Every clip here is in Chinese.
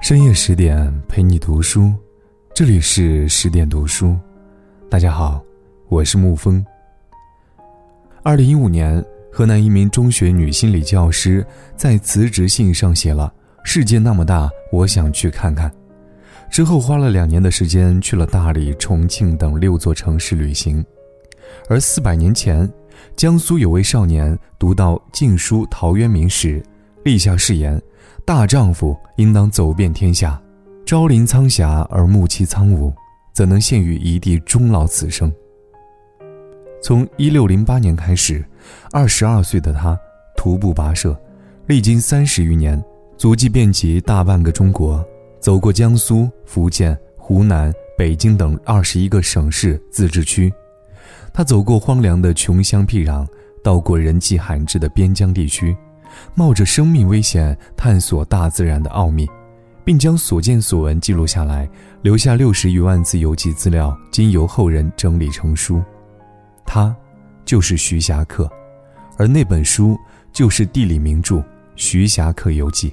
深夜十点陪你读书，这里是十点读书。大家好，我是沐风。二零一五年，河南一名中学女心理教师在辞职信上写了“世界那么大，我想去看看”。之后花了两年的时间去了大理、重庆等六座城市旅行。而四百年前，江苏有位少年读到《晋书·陶渊明》时，立下誓言。大丈夫应当走遍天下，朝临苍霞而暮栖苍梧，怎能陷于一地终老此生？从一六零八年开始，二十二岁的他徒步跋涉，历经三十余年，足迹遍及大半个中国，走过江苏、福建、湖南、北京等二十一个省市自治区。他走过荒凉的穷乡僻壤，到过人迹罕至的边疆地区。冒着生命危险探索大自然的奥秘，并将所见所闻记录下来，留下六十余万字游记资料，经由后人整理成书。他，就是徐霞客，而那本书就是地理名著《徐霞客游记》。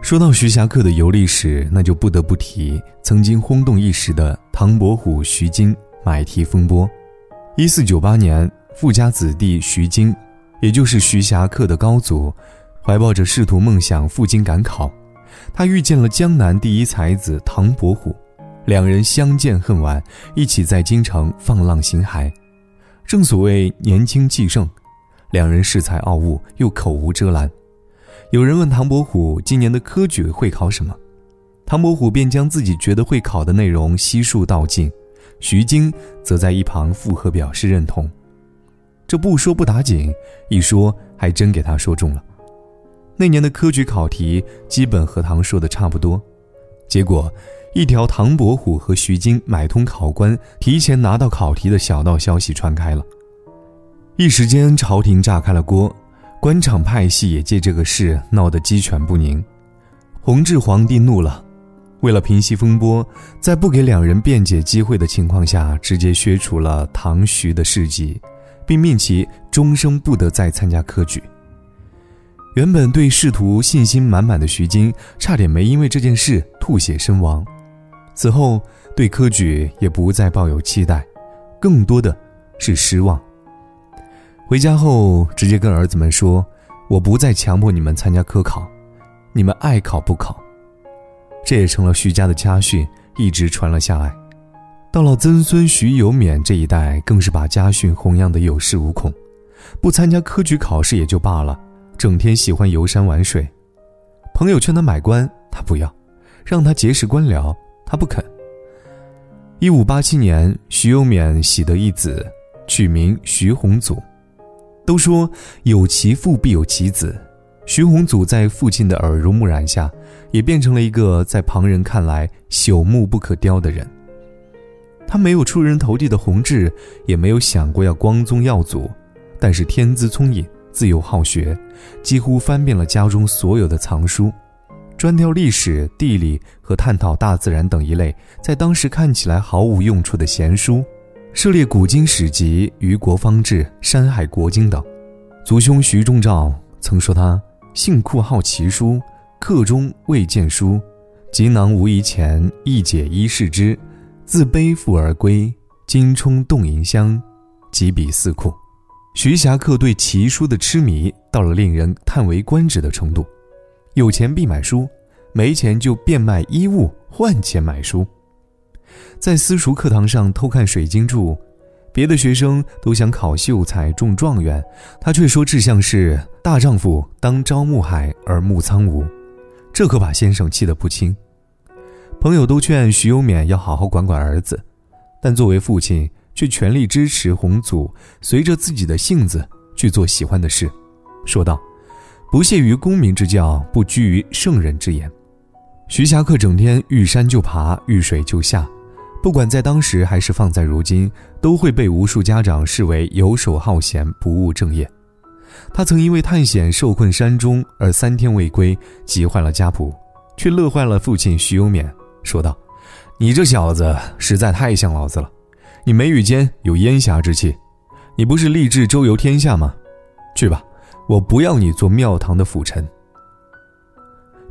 说到徐霞客的游历史，那就不得不提曾经轰动一时的唐伯虎徐经买题风波。一四九八年，富家子弟徐经。也就是徐霞客的高祖，怀抱着仕途梦想赴京赶考，他遇见了江南第一才子唐伯虎，两人相见恨晚，一起在京城放浪形骸。正所谓年轻气盛，两人恃才傲物又口无遮拦。有人问唐伯虎今年的科举会考什么，唐伯虎便将自己觉得会考的内容悉数道尽，徐经则在一旁附和表示认同。这不说不打紧，一说还真给他说中了。那年的科举考题基本和唐说的差不多，结果一条唐伯虎和徐经买通考官，提前拿到考题的小道消息传开了，一时间朝廷炸开了锅，官场派系也借这个事闹得鸡犬不宁。弘治皇帝怒了，为了平息风波，在不给两人辩解机会的情况下，直接削除了唐徐的事迹。并命其终生不得再参加科举。原本对仕途信心满满的徐经，差点没因为这件事吐血身亡。此后对科举也不再抱有期待，更多的是失望。回家后，直接跟儿子们说：“我不再强迫你们参加科考，你们爱考不考。”这也成了徐家的家训，一直传了下来。到了曾孙徐有勉这一代，更是把家训弘扬的有恃无恐，不参加科举考试也就罢了，整天喜欢游山玩水。朋友劝他买官，他不要；让他结识官僚，他不肯。一五八七年，徐有勉喜得一子，取名徐宏祖。都说有其父必有其子，徐宏祖在父亲的耳濡目染下，也变成了一个在旁人看来朽木不可雕的人。他没有出人头地的宏志，也没有想过要光宗耀祖，但是天资聪颖，自幼好学，几乎翻遍了家中所有的藏书，专挑历史、地理和探讨大自然等一类在当时看起来毫无用处的闲书，涉猎古今史籍、虞国方志、山海国经等。族兄徐仲照曾说他性酷好奇书，课中未见书，集囊无疑钱，一解衣饰之。自背负而归，金冲洞银香，几笔四库。徐霞客对奇书的痴迷到了令人叹为观止的程度，有钱必买书，没钱就变卖衣物换钱买书。在私塾课堂上偷看水晶柱，别的学生都想考秀才中状元，他却说志向是大丈夫当朝暮海而暮苍梧，这可把先生气得不轻。朋友都劝徐有勉要好好管管儿子，但作为父亲却全力支持洪祖随着自己的性子去做喜欢的事，说道：“不屑于功名之教，不拘于圣人之言。”徐霞客整天遇山就爬，遇水就下，不管在当时还是放在如今，都会被无数家长视为游手好闲、不务正业。他曾因为探险受困山中而三天未归，急坏了家仆，却乐坏了父亲徐有勉。说道：“你这小子实在太像老子了，你眉宇间有烟霞之气，你不是立志周游天下吗？去吧，我不要你做庙堂的辅臣。”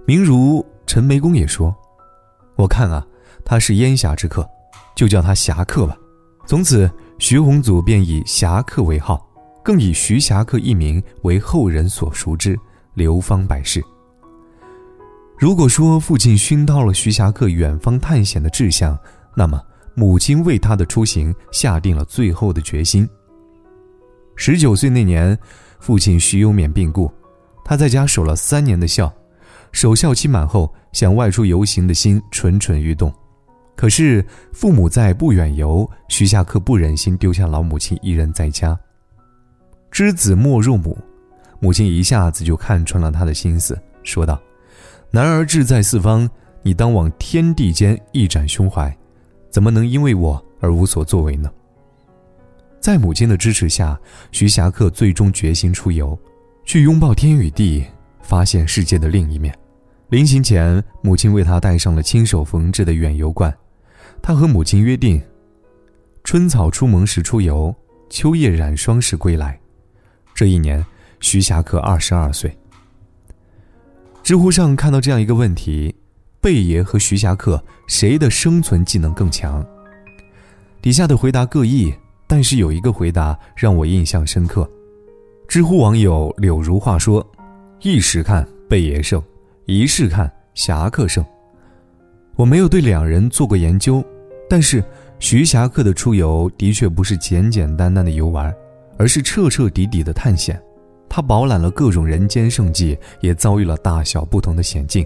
明如陈眉公也说：“我看啊，他是烟霞之客，就叫他侠客吧。”从此，徐宏祖便以侠客为号，更以徐侠客一名为后人所熟知，流芳百世。如果说父亲熏陶了徐霞客远方探险的志向，那么母亲为他的出行下定了最后的决心。十九岁那年，父亲徐有勉病故，他在家守了三年的孝，守孝期满后，想外出游行的心蠢蠢欲动。可是父母在不远游，徐霞客不忍心丢下老母亲一人在家。知子莫若母，母亲一下子就看穿了他的心思，说道。男儿志在四方，你当往天地间一展胸怀，怎么能因为我而无所作为呢？在母亲的支持下，徐霞客最终决心出游，去拥抱天与地，发现世界的另一面。临行前，母亲为他带上了亲手缝制的远游冠。他和母亲约定：春草出萌时出游，秋叶染霜时归来。这一年，徐霞客二十二岁。知乎上看到这样一个问题：贝爷和徐霞客谁的生存技能更强？底下的回答各异，但是有一个回答让我印象深刻。知乎网友柳如话说：“一时看贝爷胜，一世看侠客胜。”我没有对两人做过研究，但是徐霞客的出游的确不是简简单单的游玩，而是彻彻底底的探险。他饱览了各种人间胜迹，也遭遇了大小不同的险境。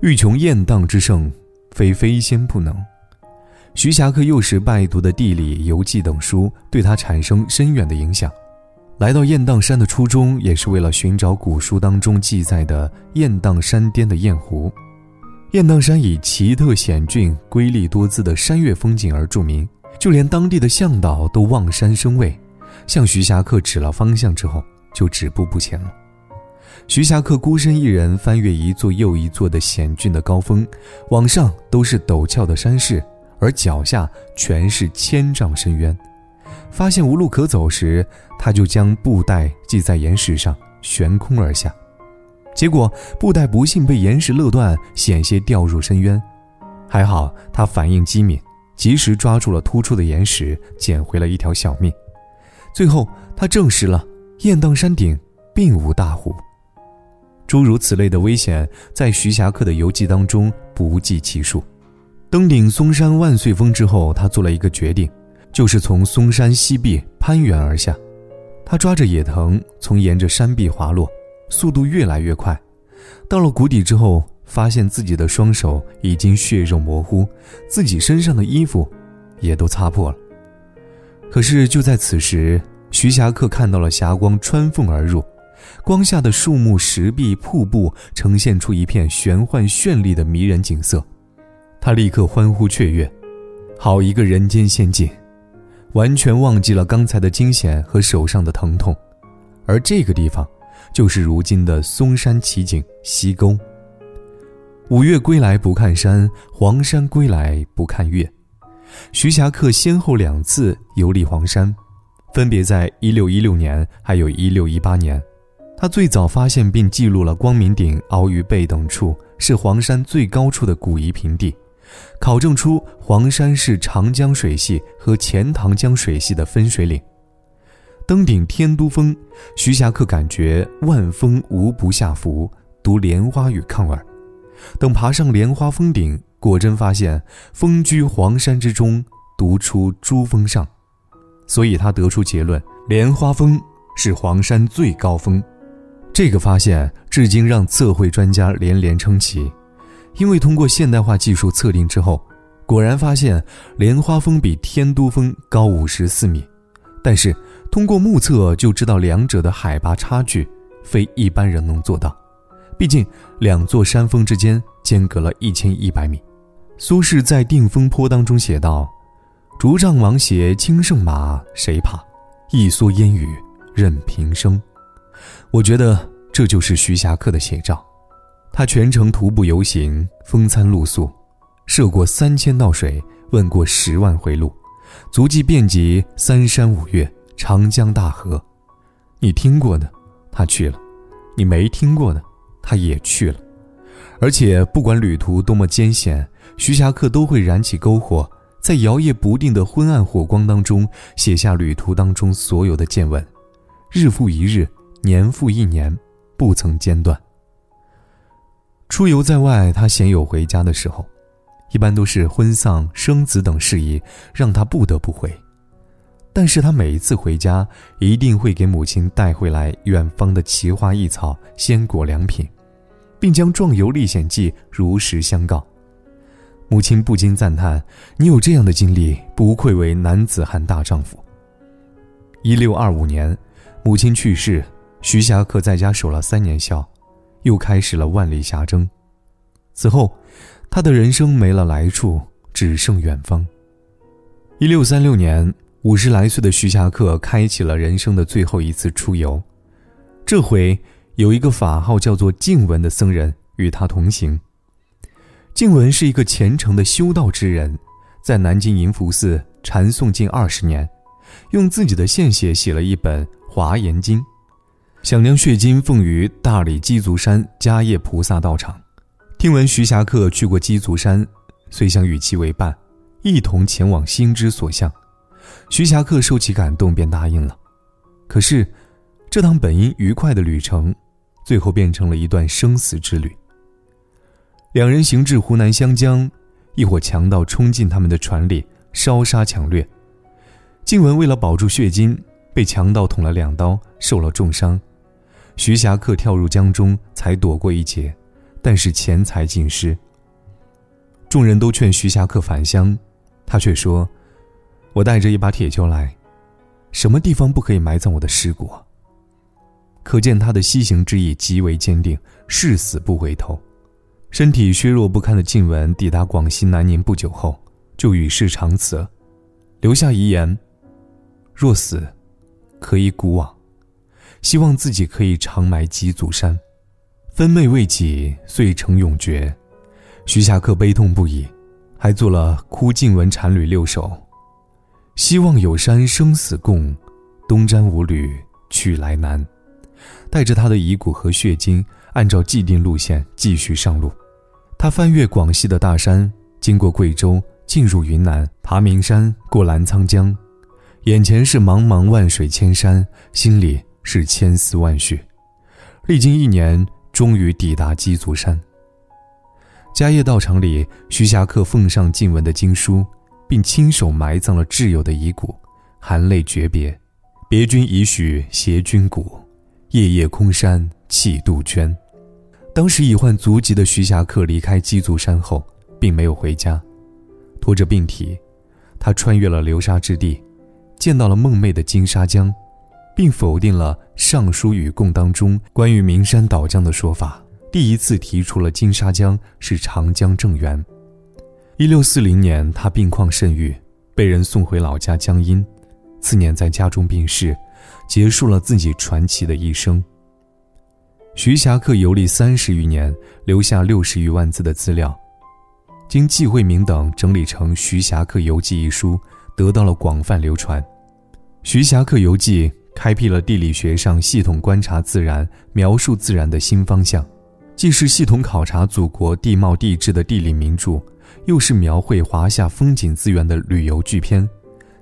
欲穷雁荡之胜，非飞仙不能。徐霞客幼时拜读的地理、游记等书，对他产生深远的影响。来到雁荡山的初衷，也是为了寻找古书当中记载的雁荡山巅的雁湖。雁荡山以奇特险峻、瑰丽多姿的山岳风景而著名，就连当地的向导都望山生畏。向徐霞客指了方向之后，就止步不前了。徐霞客孤身一人翻越一座又一座的险峻的高峰，往上都是陡峭的山势，而脚下全是千丈深渊。发现无路可走时，他就将布袋系在岩石上，悬空而下。结果布袋不幸被岩石勒断，险些掉入深渊。还好他反应机敏，及时抓住了突出的岩石，捡回了一条小命。最后，他证实了雁荡山顶并无大湖。诸如此类的危险，在徐霞客的游记当中不计其数。登顶嵩山万岁峰之后，他做了一个决定，就是从嵩山西壁攀援而下。他抓着野藤，从沿着山壁滑落，速度越来越快。到了谷底之后，发现自己的双手已经血肉模糊，自己身上的衣服也都擦破了。可是就在此时，徐霞客看到了霞光穿缝而入，光下的树木、石壁、瀑布呈现出一片玄幻绚丽的迷人景色，他立刻欢呼雀跃，好一个人间仙境，完全忘记了刚才的惊险和手上的疼痛，而这个地方，就是如今的嵩山奇景西沟。五岳归来不看山，黄山归来不看岳。徐霞客先后两次游历黄山，分别在1616年，还有一六一八年。他最早发现并记录了光明顶、鳌鱼背等处是黄山最高处的古夷平地，考证出黄山是长江水系和钱塘江水系的分水岭。登顶天都峰，徐霞客感觉万峰无不下福，独莲花与抗耳。等爬上莲花峰顶。果真发现峰居黄山之中，独出珠峰上，所以他得出结论：莲花峰是黄山最高峰。这个发现至今让测绘专家连连称奇，因为通过现代化技术测定之后，果然发现莲花峰比天都峰高五十四米。但是通过目测就知道两者的海拔差距，非一般人能做到。毕竟两座山峰之间间隔了一千一百米。苏轼在《定风波》当中写道：“竹杖芒鞋轻胜马，谁怕？一蓑烟雨任平生。”我觉得这就是徐霞客的写照。他全程徒步游行，风餐露宿，涉过三千道水，问过十万回路，足迹遍及三山五岳、长江大河。你听过的，他去了；你没听过的，他也去了。而且不管旅途多么艰险，徐霞客都会燃起篝火，在摇曳不定的昏暗火光当中，写下旅途当中所有的见闻，日复一日，年复一年，不曾间断。出游在外，他鲜有回家的时候，一般都是婚丧、生子等事宜让他不得不回。但是他每一次回家，一定会给母亲带回来远方的奇花异草、鲜果良品。并将壮游历险记如实相告。母亲不禁赞叹：“你有这样的经历，不愧为男子汉大丈夫。”一六二五年，母亲去世，徐霞客在家守了三年孝，又开始了万里侠征。此后，他的人生没了来处，只剩远方。一六三六年，五十来岁的徐霞客开启了人生的最后一次出游，这回。有一个法号叫做静文的僧人与他同行。静文是一个虔诚的修道之人，在南京银福寺禅诵近二十年，用自己的献血写了一本《华严经》，想将血经奉于大理鸡足山迦叶菩萨道场。听闻徐霞客去过鸡足山，遂想与其为伴，一同前往心之所向。徐霞客受其感动，便答应了。可是，这趟本应愉快的旅程。最后变成了一段生死之旅。两人行至湖南湘江，一伙强盗冲进他们的船里，烧杀抢掠。静文为了保住血金，被强盗捅了两刀，受了重伤。徐霞客跳入江中，才躲过一劫，但是钱财尽失。众人都劝徐霞客返乡，他却说：“我带着一把铁锹来，什么地方不可以埋葬我的尸骨？”可见他的西行之意极为坚定，誓死不回头。身体虚弱不堪的静文抵达广西南宁不久后，就与世长辞，留下遗言：若死，可以古往，希望自己可以长埋几祖山，分妹未己，遂成永诀。徐霞客悲痛不已，还做了《哭静文禅侣六首》：希望有山生死共，东瞻五旅去来难。带着他的遗骨和血晶，按照既定路线继续上路。他翻越广西的大山，经过贵州，进入云南，爬名山，过澜沧江，眼前是茫茫万水千山，心里是千丝万绪。历经一年，终于抵达鸡足山。迦叶道场里，徐霞客奉上静文的经书，并亲手埋葬了挚友的遗骨，含泪诀别：“别君已许携君骨。”夜夜空山泣杜鹃。当时已患足疾的徐霞客离开鸡足山后，并没有回家，拖着病体，他穿越了流沙之地，见到了梦寐的金沙江，并否定了《尚书与贡》当中关于名山岛江的说法，第一次提出了金沙江是长江正源。一六四零年，他病况甚愈，被人送回老家江阴，次年在家中病逝。结束了自己传奇的一生。徐霞客游历三十余年，留下六十余万字的资料，经季惠明等整理成《徐霞客游记》一书，得到了广泛流传。《徐霞客游记》开辟了地理学上系统观察自然、描述自然的新方向，既是系统考察祖国地貌地质的地理名著，又是描绘华夏风景资源的旅游巨篇，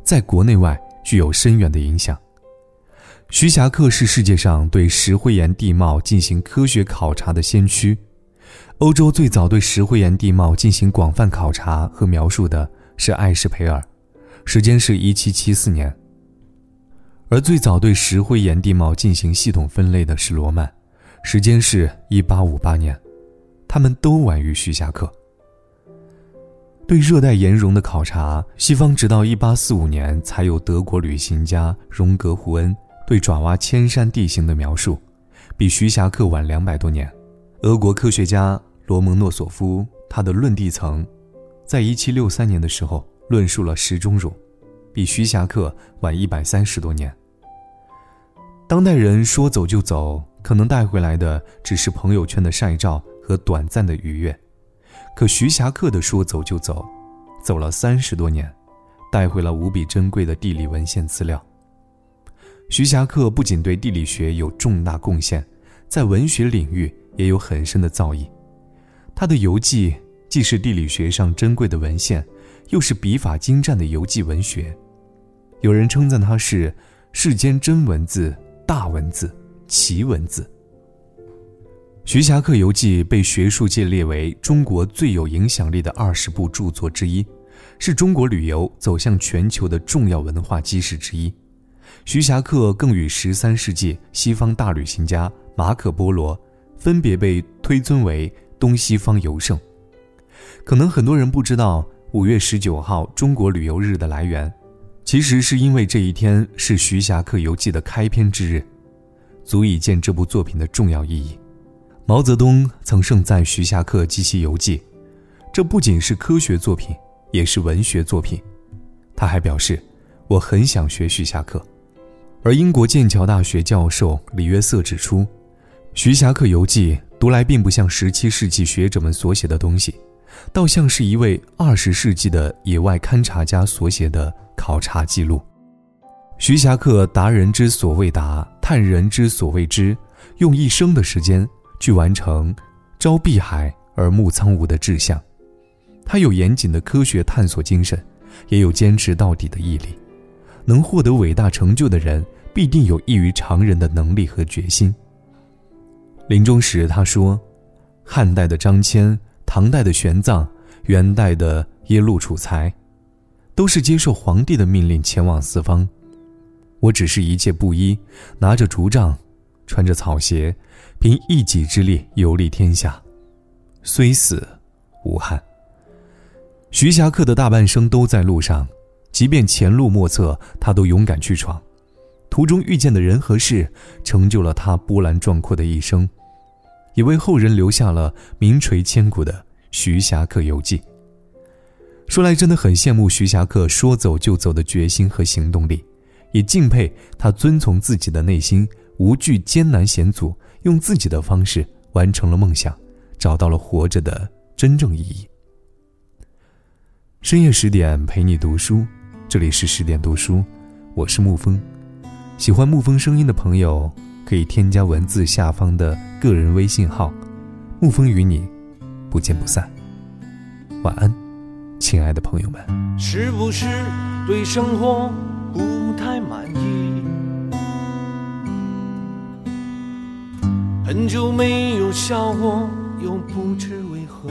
在国内外具有深远的影响。徐霞客是世界上对石灰岩地貌进行科学考察的先驱。欧洲最早对石灰岩地貌进行广泛考察和描述的是艾什培尔，时间是一七七四年；而最早对石灰岩地貌进行系统分类的是罗曼，时间是一八五八年。他们都晚于徐霞客。对热带岩溶的考察，西方直到一八四五年才有德国旅行家荣格胡恩。对爪哇千山地形的描述，比徐霞客晚两百多年。俄国科学家罗蒙诺索夫，他的论地层，在一七六三年的时候论述了石钟乳，比徐霞客晚一百三十多年。当代人说走就走，可能带回来的只是朋友圈的晒照和短暂的愉悦，可徐霞客的说走就走，走了三十多年，带回了无比珍贵的地理文献资料。徐霞客不仅对地理学有重大贡献，在文学领域也有很深的造诣。他的游记既是地理学上珍贵的文献，又是笔法精湛的游记文学。有人称赞他是世间真文字、大文字、奇文字。《徐霞客游记》被学术界列为中国最有影响力的二十部著作之一，是中国旅游走向全球的重要文化基石之一。徐霞客更与十三世纪西方大旅行家马可·波罗分别被推尊为东西方游圣。可能很多人不知道，五月十九号中国旅游日的来源，其实是因为这一天是《徐霞客游记》的开篇之日，足以见这部作品的重要意义。毛泽东曾盛赞徐霞客及其游记，这不仅是科学作品，也是文学作品。他还表示：“我很想学徐霞客。”而英国剑桥大学教授李约瑟指出，《徐霞客游记》读来并不像17世纪学者们所写的东西，倒像是一位20世纪的野外勘察家所写的考察记录。徐霞客达人之所谓达，探人之所谓知，用一生的时间。去完成“朝碧海而暮苍梧”的志向，他有严谨的科学探索精神，也有坚持到底的毅力。能获得伟大成就的人，必定有异于常人的能力和决心。临终时他说：“汉代的张骞、唐代的玄奘、元代的耶路楚材，都是接受皇帝的命令前往四方，我只是一介布衣，拿着竹杖。”穿着草鞋，凭一己之力游历天下，虽死无憾。徐霞客的大半生都在路上，即便前路莫测，他都勇敢去闯。途中遇见的人和事，成就了他波澜壮阔的一生，也为后人留下了名垂千古的《徐霞客游记》。说来真的很羡慕徐霞客说走就走的决心和行动力，也敬佩他遵从自己的内心。无惧艰难险阻，用自己的方式完成了梦想，找到了活着的真正意义。深夜十点陪你读书，这里是十点读书，我是沐风。喜欢沐风声音的朋友，可以添加文字下方的个人微信号“沐风”，与你不见不散。晚安，亲爱的朋友们。是不是对生活不太满意？很久没有笑过，又不知为何。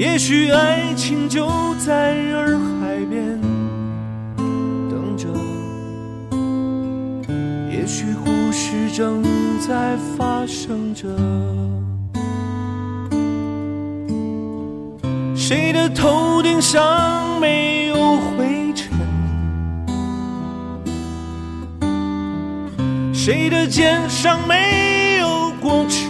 也许爱情就在洱海边等着，也许故事正在发生着。谁的头顶上没有灰尘？谁的肩上没有过去